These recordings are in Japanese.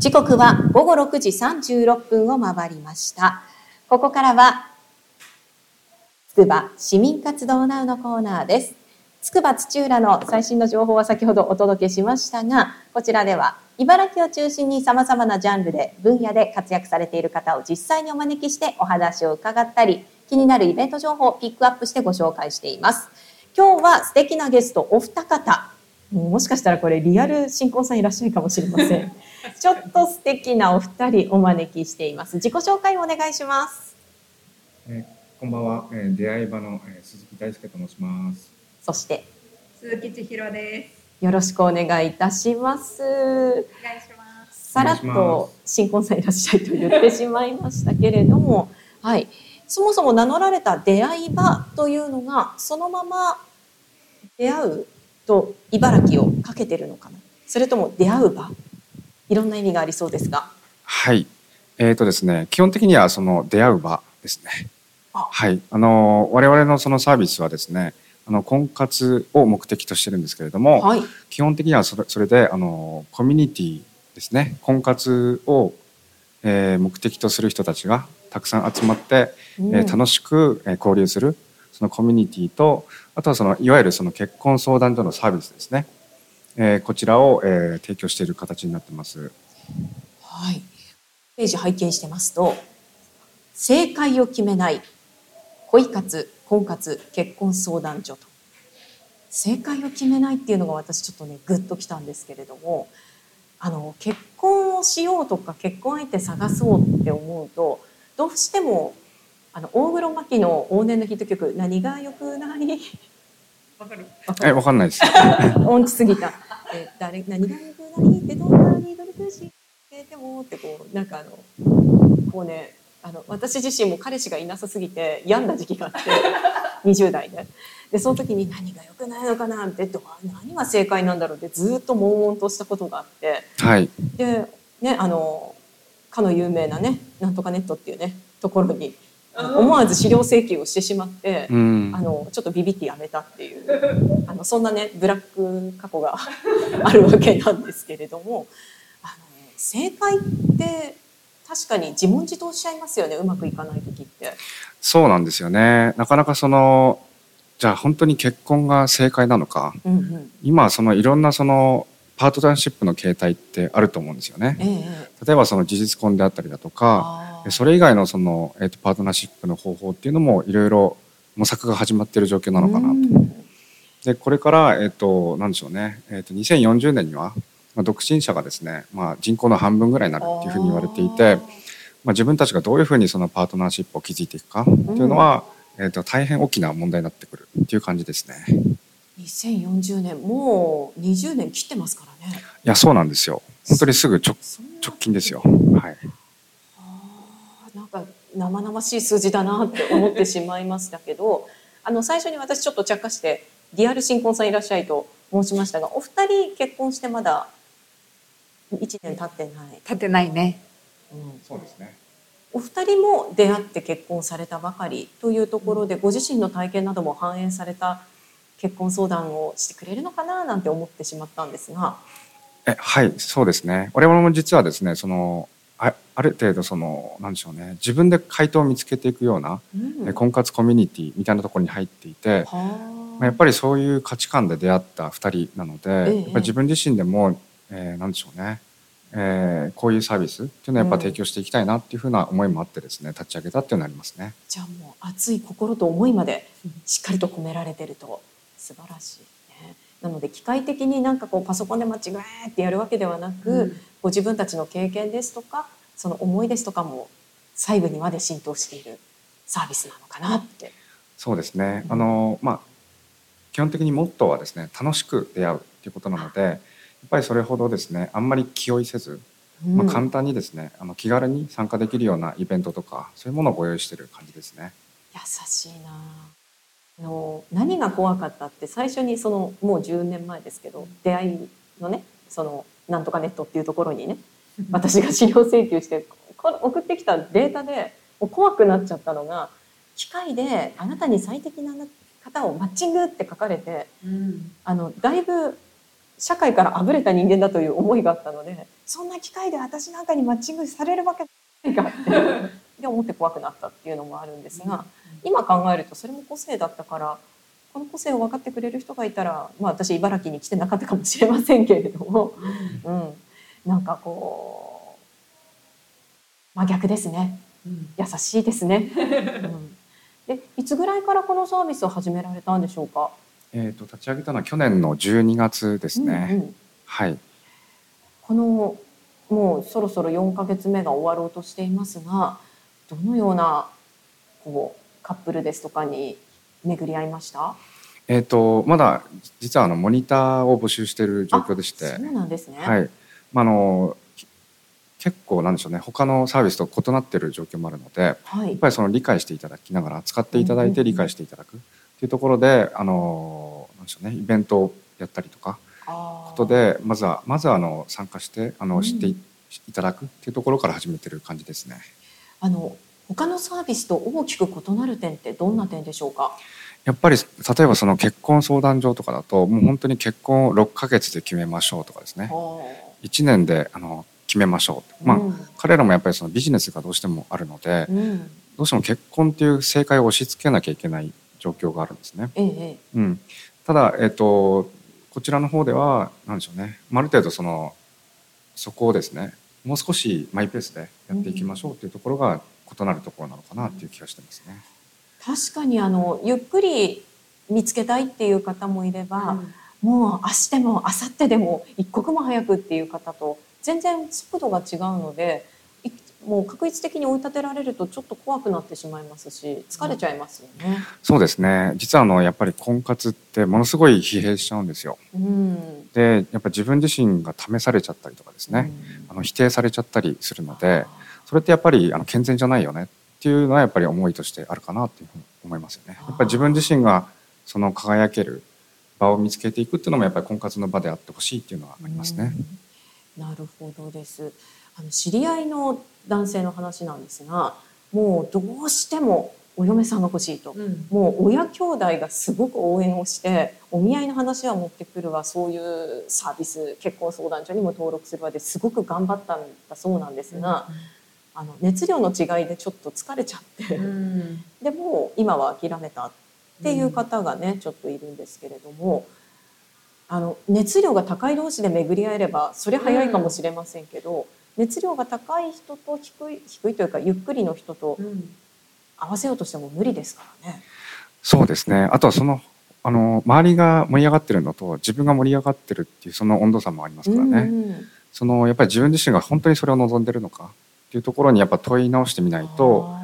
時刻は午後6時36分を回りました。ここからは、つくば市民活動ナウのコーナーです。つくば土浦の最新の情報は先ほどお届けしましたが、こちらでは茨城を中心に様々なジャンルで、分野で活躍されている方を実際にお招きしてお話を伺ったり、気になるイベント情報をピックアップしてご紹介しています。今日は素敵なゲストお二方、もしかしたらこれリアル新婚さんいらっしゃるかもしれません。ちょっと素敵なお二人お招きしています。自己紹介をお願いします。えーこんばんは、えー出会い場の、えー鈴木大輔と申します。そして鈴木千尋です。よろしくお願いいたします。お願いします。さらっと新婚さんいらっしゃいと言ってしまいましたけれども、はい。そもそも名乗られた出会い場というのが、そのまま出会うと茨城をかけてるのかな？それとも出会う場？いろんな意味がありそうですが。はい。えっ、とですね、基本的にはその出会う場ですね。あはい。あの我々のそのサービスはですね、あの婚活を目的としてるんですけれども、はい。基本的にはそれそれであのコミュニティですね、婚活を、えー目的とする人たちがたくさん集まって、うんえー楽しく、えー交流するそのコミュニティとあとはそのいわゆるその結婚相談所のサービスですね、えーこちらを、えー提供している形になってます。はい。ページ拝見してますと、正解を決めない恋活、婚活、結婚相談所と。正解を決めないっていうのが私ちょっとね、グッときたんですけれども、あの、結婚をしようとか結婚相手探そうって思うと、どうしても、あの、大黒摩季の往年のヒット曲、何が良くない？わかる？え、わかんないです。音痴すぎた。え誰何が良くな？いってどんなに努力してもってこうなんかあのこうねあの私自身も彼氏がいなさすぎて病んだ時期があって 20代ででその時に何が良くないのかなってどう何が正解なんだろうってずっと悶々としたことがあってはい。でねあのかの有名なねなんとかネットっていうねところに思わず資料請求をしてしまって。うん。あのちょっとビビってやめたっていうあのそんなねブラック過去が あるわけなんですけれどもあの正解って確かに自問自答しちゃいますよねうまくいかない時って。そうなんですよね。なかなかそのじゃあ本当に結婚が正解なのか。うんうん今そのいろんなそのパートナーシップの形態ってあると思うんですよね。ええ例えばその事実婚であったりだとか、それ以外のそのえっ、とパートナーシップの方法っていうのもいろいろ模索が始まっている状況なのかなと。うんでこれからえっ、となんでしょうね。えっ、と2040年にはまあ独身者がですね、まあ人口の半分ぐらいになるっていうふうに言われていて、まあ自分たちがどういうふうにそのパートナーシップを築いていくかっていうのは、えっ、と大変大きな問題になってくるっていう感じですね。2040年もう20年切ってますからね。いやそうなんですよ。本当にすぐ直近ですよ。はい。あーなんか生々しい数字だなって思ってしまいましたけど あの最初に私ちょっと着火してリアル新婚さんいらっしゃいと申しましたがお二人結婚してまだ1年経ってない、立てないね。うんそうですね。お二人も出会って結婚されたばかりというところでご自身の体験なども反映された結婚相談をしてくれるのかななんて思ってしまったんですが、えはいそうですね。我々も実はですねそのあある程度そのなんでしょうね。自分で回答を見つけていくような、うん。え婚活コミュニティみたいなところに入っていて、はまあ、やっぱりそういう価値観で出会った2人なので、ええ。やっぱり自分自身でも、えーなんでしょうね、えーこういうサービスっていうのはやっぱ提供していきたいなっていうふうな思いもあってですね立ち上げたっていうのがありますね。じゃあもう熱い心と思いまでしっかりと込められてると素晴らしいね。なので機械的になんかこうパソコンで間違えってやるわけではなく、うんご自分たちの経験ですとかその思いですとかも細部にまで浸透しているサービスなのかなって。そうですね、うんあのまあ基本的にモットーはですね楽しく出会うっていうことなのでやっぱりそれほどですねあんまり気負いせずまあ、簡単にですねあの気軽に参加できるようなイベントとかそういうものをご用意している感じですね。優しいなあの何が怖かったって最初にそのもう10年前ですけど出会いのねそのなんとかネットっていうところにね私が資料請求してこ送ってきたデータでもう怖くなっちゃったのが機械であなたに最適な方をマッチングって書かれてうん。あのだいぶ社会からあぶれた人間だという思いがあったのでそんな機会で私なんかにマッチングされるわけないかって で思って怖くなったっていうのもあるんですが、今考えるとそれも個性だったからこの個性を分かってくれる人がいたら、まあ、私茨城に来てなかったかもしれませんけれども、うん、なんかこう真逆ですね優しいですね。うん、でいつぐらいからこのサービスを始められたんでしょうか？えー、と立ち上げたのは去年の12月ですね。うんうんはい。このもうそろそろ4ヶ月目が終わろうとしていますがどのようなこうカップルですとかに巡り合いました？えっ、とまだ実はあのモニターを募集している状況でして、あそうなんですね、はい。まああの結構なんでしょうね。他のサービスと異なっている状況もあるので、はいやっぱりその理解していただきながら使っていただいて理解していただくっていうところで、あのなんでしょうね。イベントをやったりとかことでまずはまずはあの参加してあうんの知っていいただくっていうところから始めてる感じですね。あの他のサービスと大きく異なる点ってどんな点でしょうか？やっぱり例えばその結婚相談所とかだともう本当に結婚を6ヶ月で決めましょうとかですね。1年であの決めましょう、まあうん彼らもやっぱりそのビジネスがどうしてもあるのでうん、どうしても結婚っていう正解を押し付けなきゃいけない状況があるんですね。ええええ。うん、ただ、えっとこちらの方では何でしょうね。まあある程度そのそこをですねもう少しマイペースでやっていきましょうっていうところが異なるところなのかなっていう気がしてますね。確かにあのゆっくり見つけたいっていう方もいれば、もう明日でも明後日でも一刻も早くっていう方と全然速度が違うのでいもう確率的に追い立てられるとちょっと怖くなってしまいますし疲れちゃいますよね。そうですね実はあのやっぱり婚活ってものすごい疲弊しちゃうんですよ。うんでやっぱ自分自身が試されちゃったりとかですね、あの否定されちゃったりするのでそれってやっぱりあの健全じゃないよねっていうのはやっぱり思いとしてあるかなっていうふうに思いますよね。やっぱり自分自身がその輝ける場を見つけていくっていうのもやっぱり婚活の場であってほしいっていうのはありますね。うんなるほどです。あの知り合いの男性の話なんですが、もうどうしてもお嫁さんが欲しいと。もう親兄弟がすごく応援をしてお見合いの話は持ってくるわそういうサービス結婚相談所にも登録するわですごく頑張ったんだそうなんですが、あの熱量の違いでちょっと疲れちゃって、でもう今は諦めたっていう方がね、ちょっといるんですけれどもあの熱量が高い同士で巡り合えればそれ早いかもしれませんけど、熱量が高い人と低い低いというかゆっくりの人と合わせようとしても無理ですからね。そうですね。あとはそのあの周りが盛り上がってるのと自分が盛り上がってるっていうその温度差もありますからね。うんうん。そのやっぱり自分自身が本当にそれを望んでるのかっていうところにやっぱ問い直してみないとあ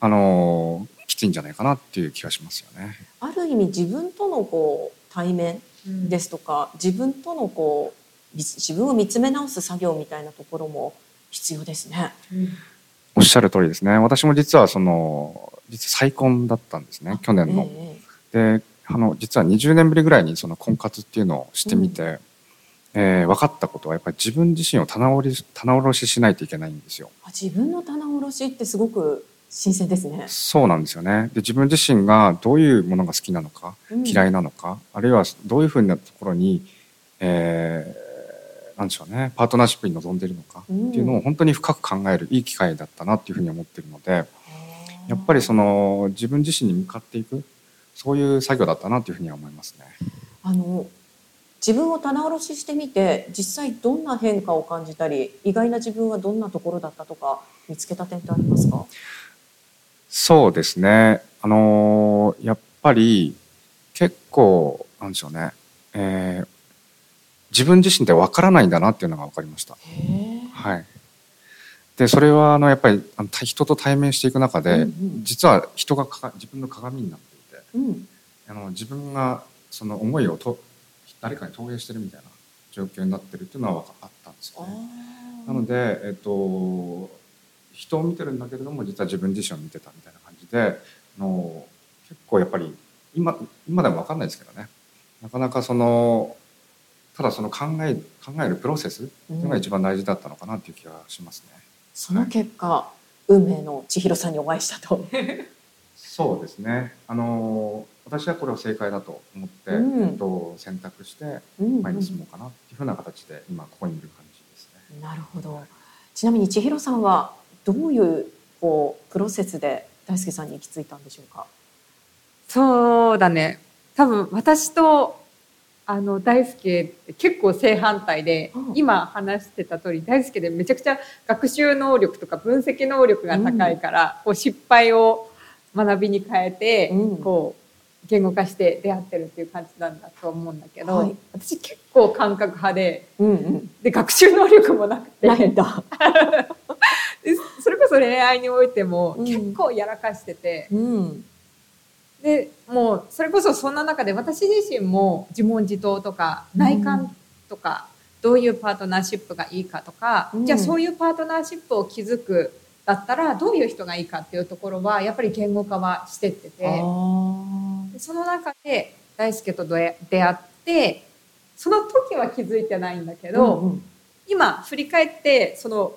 あのきついんじゃないかなっていう気がしますよね。ーある意味自分とのこう対面ですとか自分とのこうみ自分を見つめ直す作業みたいなところも必要ですね。おっしゃる通りですね。私も実はその実は再婚だったんですね去年の。ええであの実は20年ぶりぐらいにその婚活っていうのをしてみて、えー分かったことはやっぱり自分自身を棚卸し棚卸ししないといけないんですよ。あ自分の棚卸しってすごく新鮮ですね。そうなんですよね。で自分自身がどういうものが好きなのか、うん嫌いなのかあるいはどういうふうなところに、えーなんでしょうねパートナーシップに臨んでいるのかっていうのを本当に深く考えるいい機会だったなっていうふうに思っているのでやっぱりその自分自身に向かっていくそういう作業だったなというふうには思いますね。あの自分を棚卸ししてみて実際どんな変化を感じたり意外な自分はどんなところだったとか見つけた点ってありますか？そうですね。あのーやっぱり結構なんでしょうね、えー自分自身でわからないんだなっていうのが分かりました。はい。でそれはあのやっぱり人と対面していく中で、うんうん実は人がかか自分の鏡になっていてうん。あの自分がその思いをと誰かに投影してるみたいな状況になってるっていうのは分かったんですあよね。あ。なので、えっと、人を見てるんだけれども実は自分自身を見てたみたいな感じであの結構やっぱり今今でも分かんないですけどねなかなかそのただその考え考えるプロセスっていうのが一番大事だったのかなっていう気がしますね。その結果、運命の千尋さんにお会いしたと。そうですねあの私はこれを正解だと思って、うんえっと、選択してうん前に進もうかなっていうふうな形で今ここにいる感じですね。なるほど。ちなみに千尋さんはどういうこうプロセスで大輔さんに行き着いたんでしょうか？そうだね。多分私とあの大輔結構正反対で、うん今話してた通り大輔でめちゃくちゃ学習能力とか分析能力が高いから、こう失敗を学びに変えて、うんこう言語化して出会ってるっていう感じなんだと思うんだけど、はい私結構感覚派でうんうん。で学習能力もなくてなんだ？でそれこそ恋愛においてもうん結構やらかしてて、うん。でもうそれこそそんな中で私自身も自問自答とか内観とか、どういうパートナーシップがいいかとか、うんじゃあそういうパートナーシップを築くだったらどういう人がいいかっていうところはやっぱり言語化はしてってて。でその中で大輔と出出会ってその時は気づいてないんだけど、うんうん。今振り返ってその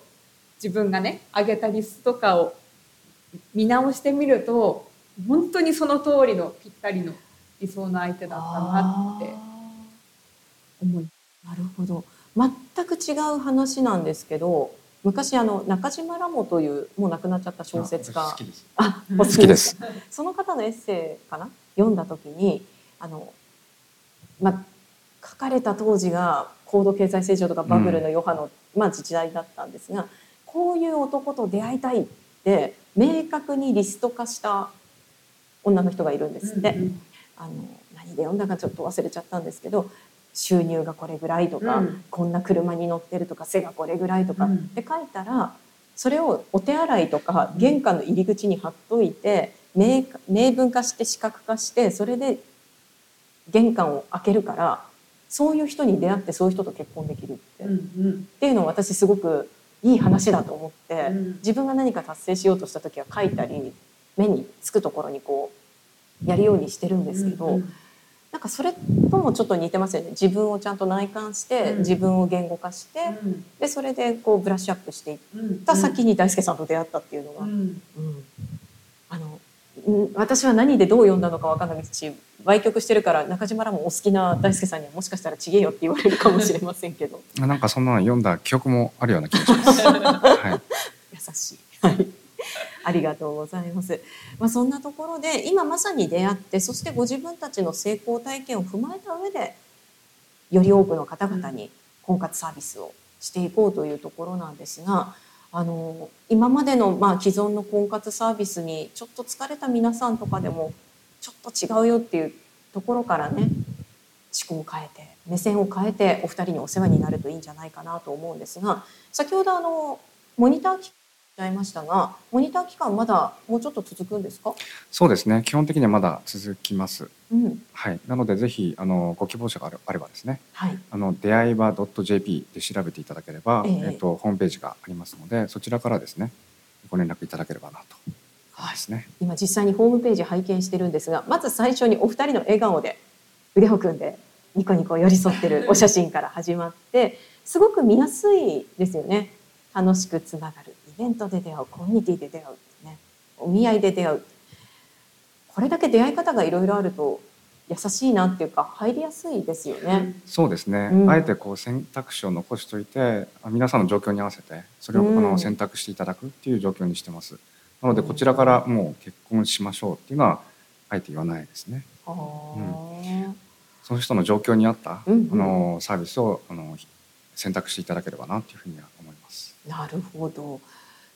自分がね上げたリストとかを見直してみると本当にその通りのぴったりの理想の相手だったなって思いなるほど。全く違う話なんですけど昔あの中島ラモというもう亡くなっちゃった小説家。あ好きです。その方のエッセイかな？読んだ時にあの、ま、書かれた当時が高度経済成長とかバブルの余波の、まあ、時代だったんですがこういう男と出会いたいって明確にリスト化した女の人がいるんですって。うんあの何で読んだかちょっと忘れちゃったんですけど収入がこれぐらいとか、うん。こんな車に乗ってるとか背がこれぐらいとか、うん。って書いたらそれをお手洗いとか玄関の入り口に貼っといて明明文化して視覚化してそれで玄関を開けるからそういう人に出会ってそういう人と結婚できるって,、うんうん。っていうのを私すごくいい話だと思って、うん。自分が何か達成しようとした時は書いたり目につくところにこうやるようにしてるんですけど。うんなんかそれともちょっと似てますよね自分をちゃんと内観して、うん自分を言語化して、うんでそれでこうブラッシュアップしていっうんた先に大輔さんと出会ったっていうのが、うんうんあのうん私は何でどう読んだのか分かんないし売曲してるから中島らもお好きな大輔さんにはもしかしたらちげえよって言われるかもしれませんけどなんかそんなの読んだ記憶もあるような気がします。はい。優しい。はい。ありがとうございます。まあそんなところで今まさに出会ってそしてご自分たちの成功体験を踏まえた上でより多くの方々に婚活サービスをしていこうというところなんですが、あの今までのまあ既存の婚活サービスにちょっと疲れた皆さんとかでもちょっと違うよっていうところからね思考を変えて目線を変えてお二人にお世話になるといいんじゃないかなと思うんですが先ほどあのモニター期間おっしゃいましたがモニター期間まだもうちょっと続くんですか、そうですね。基本的にはまだ続きます。うんはい。なのでぜひあのご希望者があるあればですね、はい、あの出会い場 .jp で調べていただければ、えええっとホームページがありますので、そちらからですねご連絡いただければなと。はいですね。今実際にホームページ拝見してるんですがまず最初にお二人の笑顔で腕を組んでニコニコ寄り添ってる お写真から始まってすごく見やすいですよね楽しくつながるイベントで出会うコミュニティで出会う、ね、お見合いで出会う。これだけ出会い方がいろいろあると優しいなっていうか入りやすいですよね。そうですね、うん。あえてこう選択肢を残しておいてあ皆さんの状況に合わせてそれをあうん。の選択していただくっていう状況にしてます。なのでこちらからもう結婚しましょうっていうのはあえて言わないですね。あー。その人の状況に合った、うんうん。あのサービスをあの選択していただければなっていうふうには思います。なるほど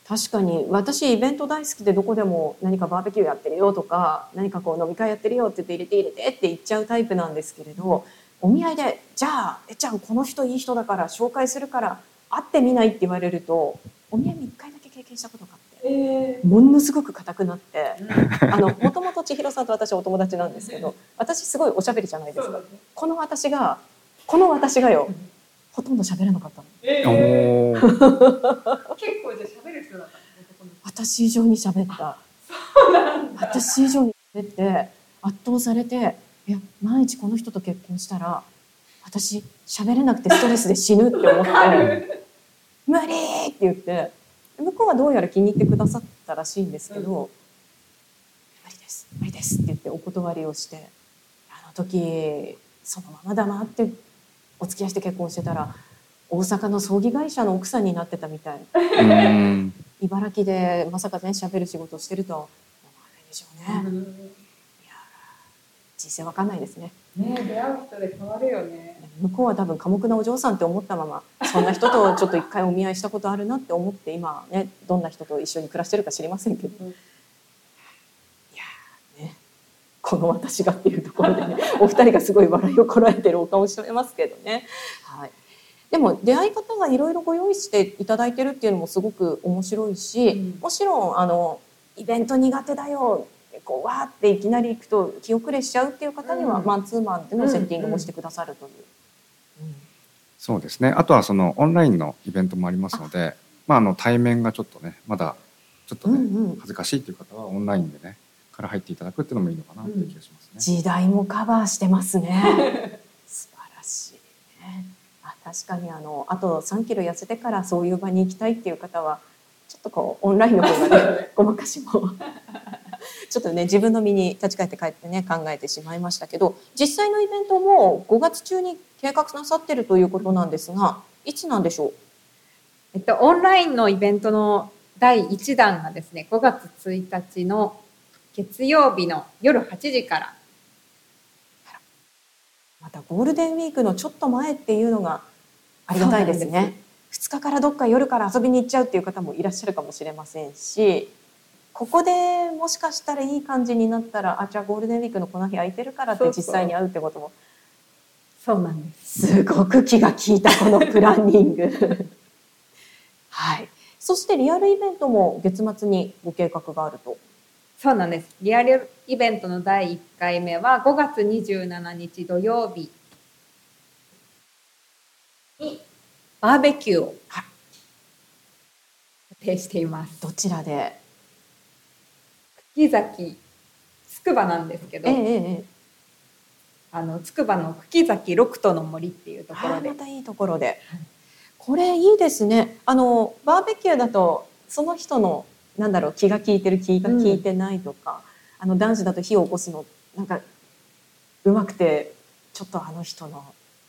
確かに私イベント大好きでどこでも何かバーベキューやってるよとか何かこう飲み会やってるよって言って入れて入れてって言っちゃうタイプなんですけれどお見合いで「じゃあえちゃんこの人いい人だから紹介するから会ってみない?」って言われるとお見合いも1回だけ経験したことがあってえものすごく硬くなってーあのもともと千尋さんと私はお友達なんですけど私すごいおしゃべりじゃないですか。この私がこの私がよほとんど喋らなかったの。えおー。ー 結構じゃあ喋る人だった私以上に喋った。私以上に喋って圧倒されていや万一この人と結婚したら私喋れなくてストレスで死ぬって思って「無理!」って言って。向こうはどうやら気に入ってくださったらしいんですけどうん「無理です無理です」って言ってお断りをしてあの時そのままだなってお付き合いして結婚してたら大阪の葬儀会社の奥さんになってたみたい。うん。茨城でまさかね喋る仕事をしてるとは思わないでしょうね、いや人生わかんないですね。ね出会う人で変わるよね。向こうは多分寡黙なお嬢さんって思ったままそんな人とちょっと一回お見合いしたことあるなって思って今ねどんな人と一緒に暮らしてるか知りませんけど、この私がっていうところでね お二人がすごい笑いをこらえてるお顔してますけどね。はい。でも出会い方がいろいろご用意していただいてるっていうのもすごく面白いし、うん。もちろんあのイベント苦手だよこうわーっていきなり行くと気遅れしちゃうっていう方には、うん。マンツーマンでのセッティングもしてくださるという。そうですね。あとはそのオンラインのイベントもありますのでまあ、あの対面がちょっとねまだちょっとね、うんうん。恥ずかしいという方はオンラインでねから入っていただくっていうのもいいのかなっていう気がしますね。時代もカバーしてますね。素晴らしいね。あ確かにあのあと3キロ痩せてからそういう場に行きたいっていう方はちょっとこうオンラインの方がね ごまかしも ちょっとね自分の身に立ち返って帰ってね考えてしまいましたけど実際のイベントも5月中に計画なさってるということなんですがいつなんでしょう？えっと、オンラインのイベントの第1弾がですね、5月1日の月曜日の夜8時から。またゴールデンウィークのちょっと前っていうのがありがたいですね。2日からどっか夜から遊びに行っちゃうっていう方もいらっしゃるかもしれませんしここでもしかしたらいい感じになったらあじゃあゴールデンウィークのこの日空いてるからって実際に会うってこともそうなんです。すごく気が利いたこのプランニング。はい、そしてリアルイベントも月末にご計画があると。そうなんです。リアルイベントの第1回目は5月27日土曜日にバーベキューを予定しています。どちらで、木崎つくばなんですけど、ええええ、あのつくばの茎崎六都の森っていうところで。またいいところで、これいいですね。あのバーベキューだとその人のなんだろう気が利いてる気が利いてないとか、あの男子だと火を起こすのなんかうまくてちょっとあの人の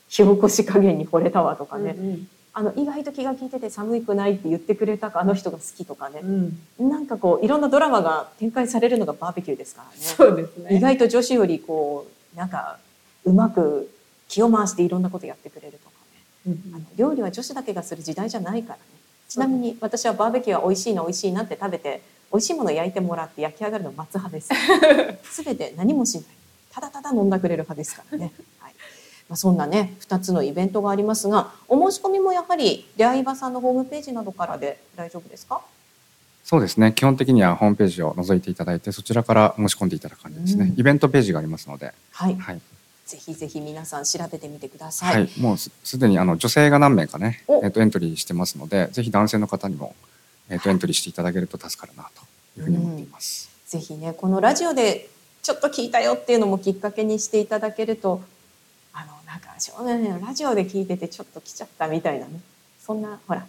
火起こし加減に惚れたわとかね、うんうん。あの意外と気が利いてて寒くないって言ってくれたあの人が好きとかね、うん。なんかこういろんなドラマが展開されるのがバーベキューですからね。そうですね。意外と女子よりこうなんかうまく気を回していろんなことやってくれるとかね。うん。あの料理は女子だけがする時代じゃないからねちなみに私はバーベキューは美味しいな美味しいなって食べて美味しいものを焼いてもらって焼き上がるのを待つ派です。全て何もしない。ただただ飲んだくれる派ですからね、はい。まあ、そんなね2つのイベントがありますがお申し込みもやはり出会い場さんのホームページなどからで大丈夫ですか？そうですね。基本的にはホームページを覗いていただいてそちらから申し込んでいただく感じですね、うん。イベントページがありますので、はい。はいぜひぜひ皆さん調べてみてくださ、はいい、もうすすでにあの女性が何名かね、お。えっとエントリーしてますのでぜひ男性の方にも、えっとエントリーしていただけると助かるなというふうに思っています。ぜひねこのラジオでちょっと聞いたよっていうのもきっかけにしていただけるとあのなんか少年ねラジオで聞いててちょっと来ちゃったみたいなね。そんなほら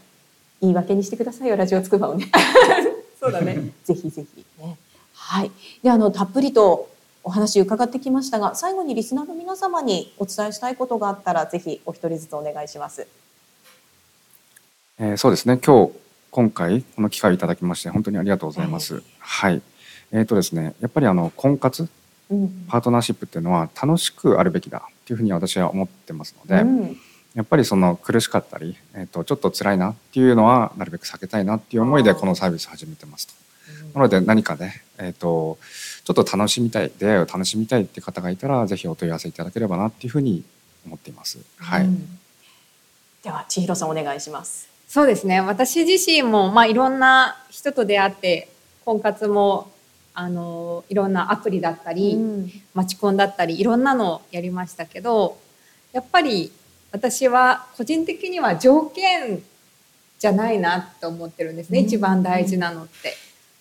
言い訳にしてくださいよラジオつくばをね。そうだね。ぜひぜひね。はい。であのたっぷりとお話伺ってきましたが最後にリスナーの皆様にお伝えしたいことがあったらぜひお一人ずつお願いします。えーそうですね。今日今回この機会をいただきまして本当にありがとうございます。ええはい。えーとですね、やっぱりあの婚活うん。パートナーシップっていうのは楽しくあるべきだっていうふうに私は思ってますので、うん。やっぱりその苦しかったり、えー、とちょっと辛いなっていうのはなるべく避けたいなっていう思いでこのサービス始めてますと。なので何かね、えー、とちょっと楽しみたい出会いを楽しみたいって方がいたらぜひお問い合わせいただければなっていうふうに思っています。はい、うんでは千尋さんお願いしますそうですね。私自身も、まあ、いろんな人と出会って、婚活も、あの、いろんなアプリだったり、うんマチコンだったり、いろんなのをやりましたけど、やっぱり私は個人的には条件じゃないなと思ってるんですね。うん一番大事なのって。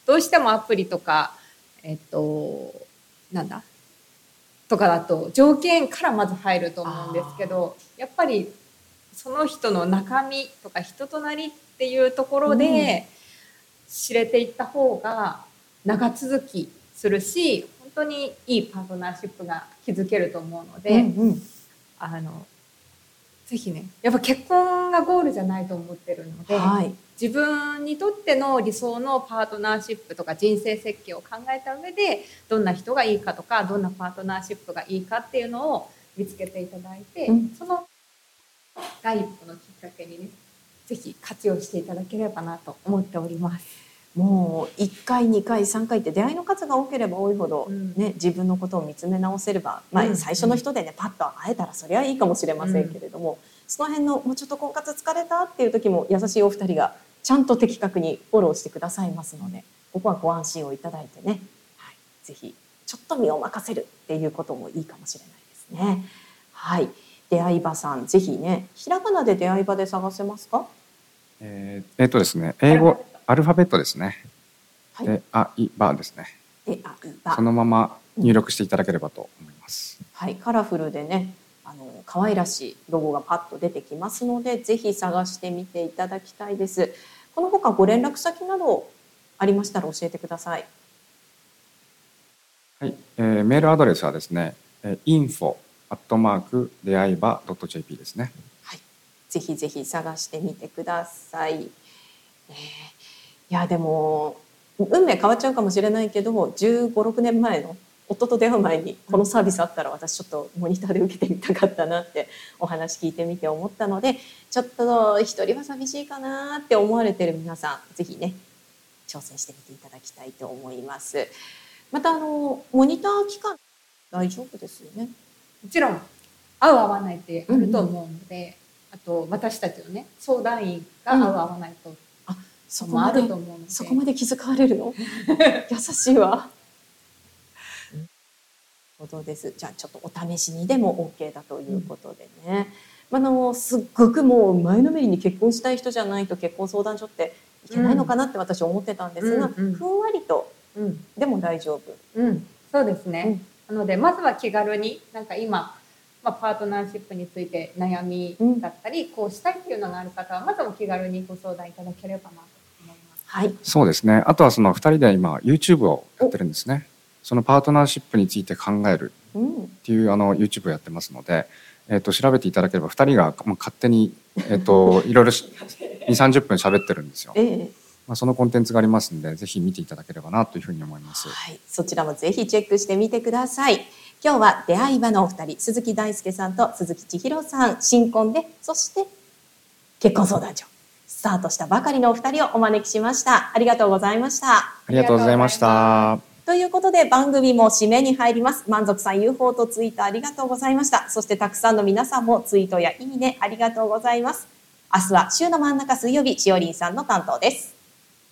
どうしてもアプリとか、えっと、なんだ？とかだと条件からまず入ると思うんですけど、やっぱりその人の中身とか人となりっていうところうん。で知れていった方が長続きするし本当にいいパートナーシップが築けると思うので、うんうん。あのぜひねやっぱ結婚がゴールじゃないと思ってるので、はい。自分にとっての理想のパートナーシップとか人生設計を考えた上でどんな人がいいかとかどんなパートナーシップがいいかっていうのを見つけていただいて、うん。その第一歩のきっかけにねぜひ活用していただければなと思っております。もう1回2回3回って出会いの数が多ければ多いほど、うん。ね、自分のことを見つめ直せれば、まあ、うん。最初の人でねパッと会えたらそれはいいかもしれませんけれども、その辺のもうちょっと婚活疲れたっていう時も優しいお二人がちゃんと的確にフォローしてくださいますのでここはご安心をいただいてね、はい、ぜひちょっと身を任せるっていうこともいいかもしれないですね。はい出会い場さんぜひねひらがなで出会い場で探せますか？えーえーとですね英語アルファベットですね。はいで、あ、い、ばですね。出会い場そのまま入力していただければと思います。はい、カラフルでね、あの可愛らしいロゴがパッと出てきますので、ぜひ探してみていただきたいです。この他ご連絡先などありましたら教えてください。はい、えーメールアドレスはですね、えー info アットマーク出会い場 .jp ですね。はい、ぜひぜひ探してみてください。えーいやでも運命変わっちゃうかもしれないけど、15、6年前の夫と出会う前にこのサービスあったら私ちょっとモニターで受けてみたかったなってお話聞いてみて思ったのでちょっと一人は寂しいかなって思われてる皆さんぜひね挑戦してみていただきたいと思います。またあのモニター期間大丈夫ですよね？もちろん。合う合わないってあると思うので、あと私たちのね相談員が合う合わないとそもあると思うの？で、そこまで気遣われるの？優しいわ。ことです。じゃあちょっとお試しにでも OK だということでね。まあ、あのすっごくもう前のめりに結婚したい人じゃないと結婚相談所っていけないのかなって私思ってたんですが、うんうんふんわりとうんでも大丈夫。うん、そうですね、なのでまずは気軽になんか今、まあ、パートナーシップについて悩みだったり、こうしたいっていうのがある方はまずはお気軽にご相談いただければなと思います。はい。そうですね。あとはその二人で今 YouTube をやってるんですね。そのパートナーシップについて考えるうん。っていうあの YouTube をやってますので、えっ、と調べていただければ二人がまあ勝手に えっ、といろいろし2、30分喋ってるんですよ。ええまあそのコンテンツがありますんで、ぜひ見ていただければなというふうに思います。はい、そちらもぜひチェックしてみてください。今日は出会い場のお二人、鈴木大輔さんと鈴木千尋さん、新婚で、そして結婚相談所、スタートしたばかりのお二人をお招きしました。ありがとうございました。ありがとうございました。ということで番組も締めに入ります。満足さん UFO とツイートありがとうございました。そしてたくさんの皆さんもツイートやいいねありがとうございます。明日は週の真ん中水曜日、しおりんさんの担当です。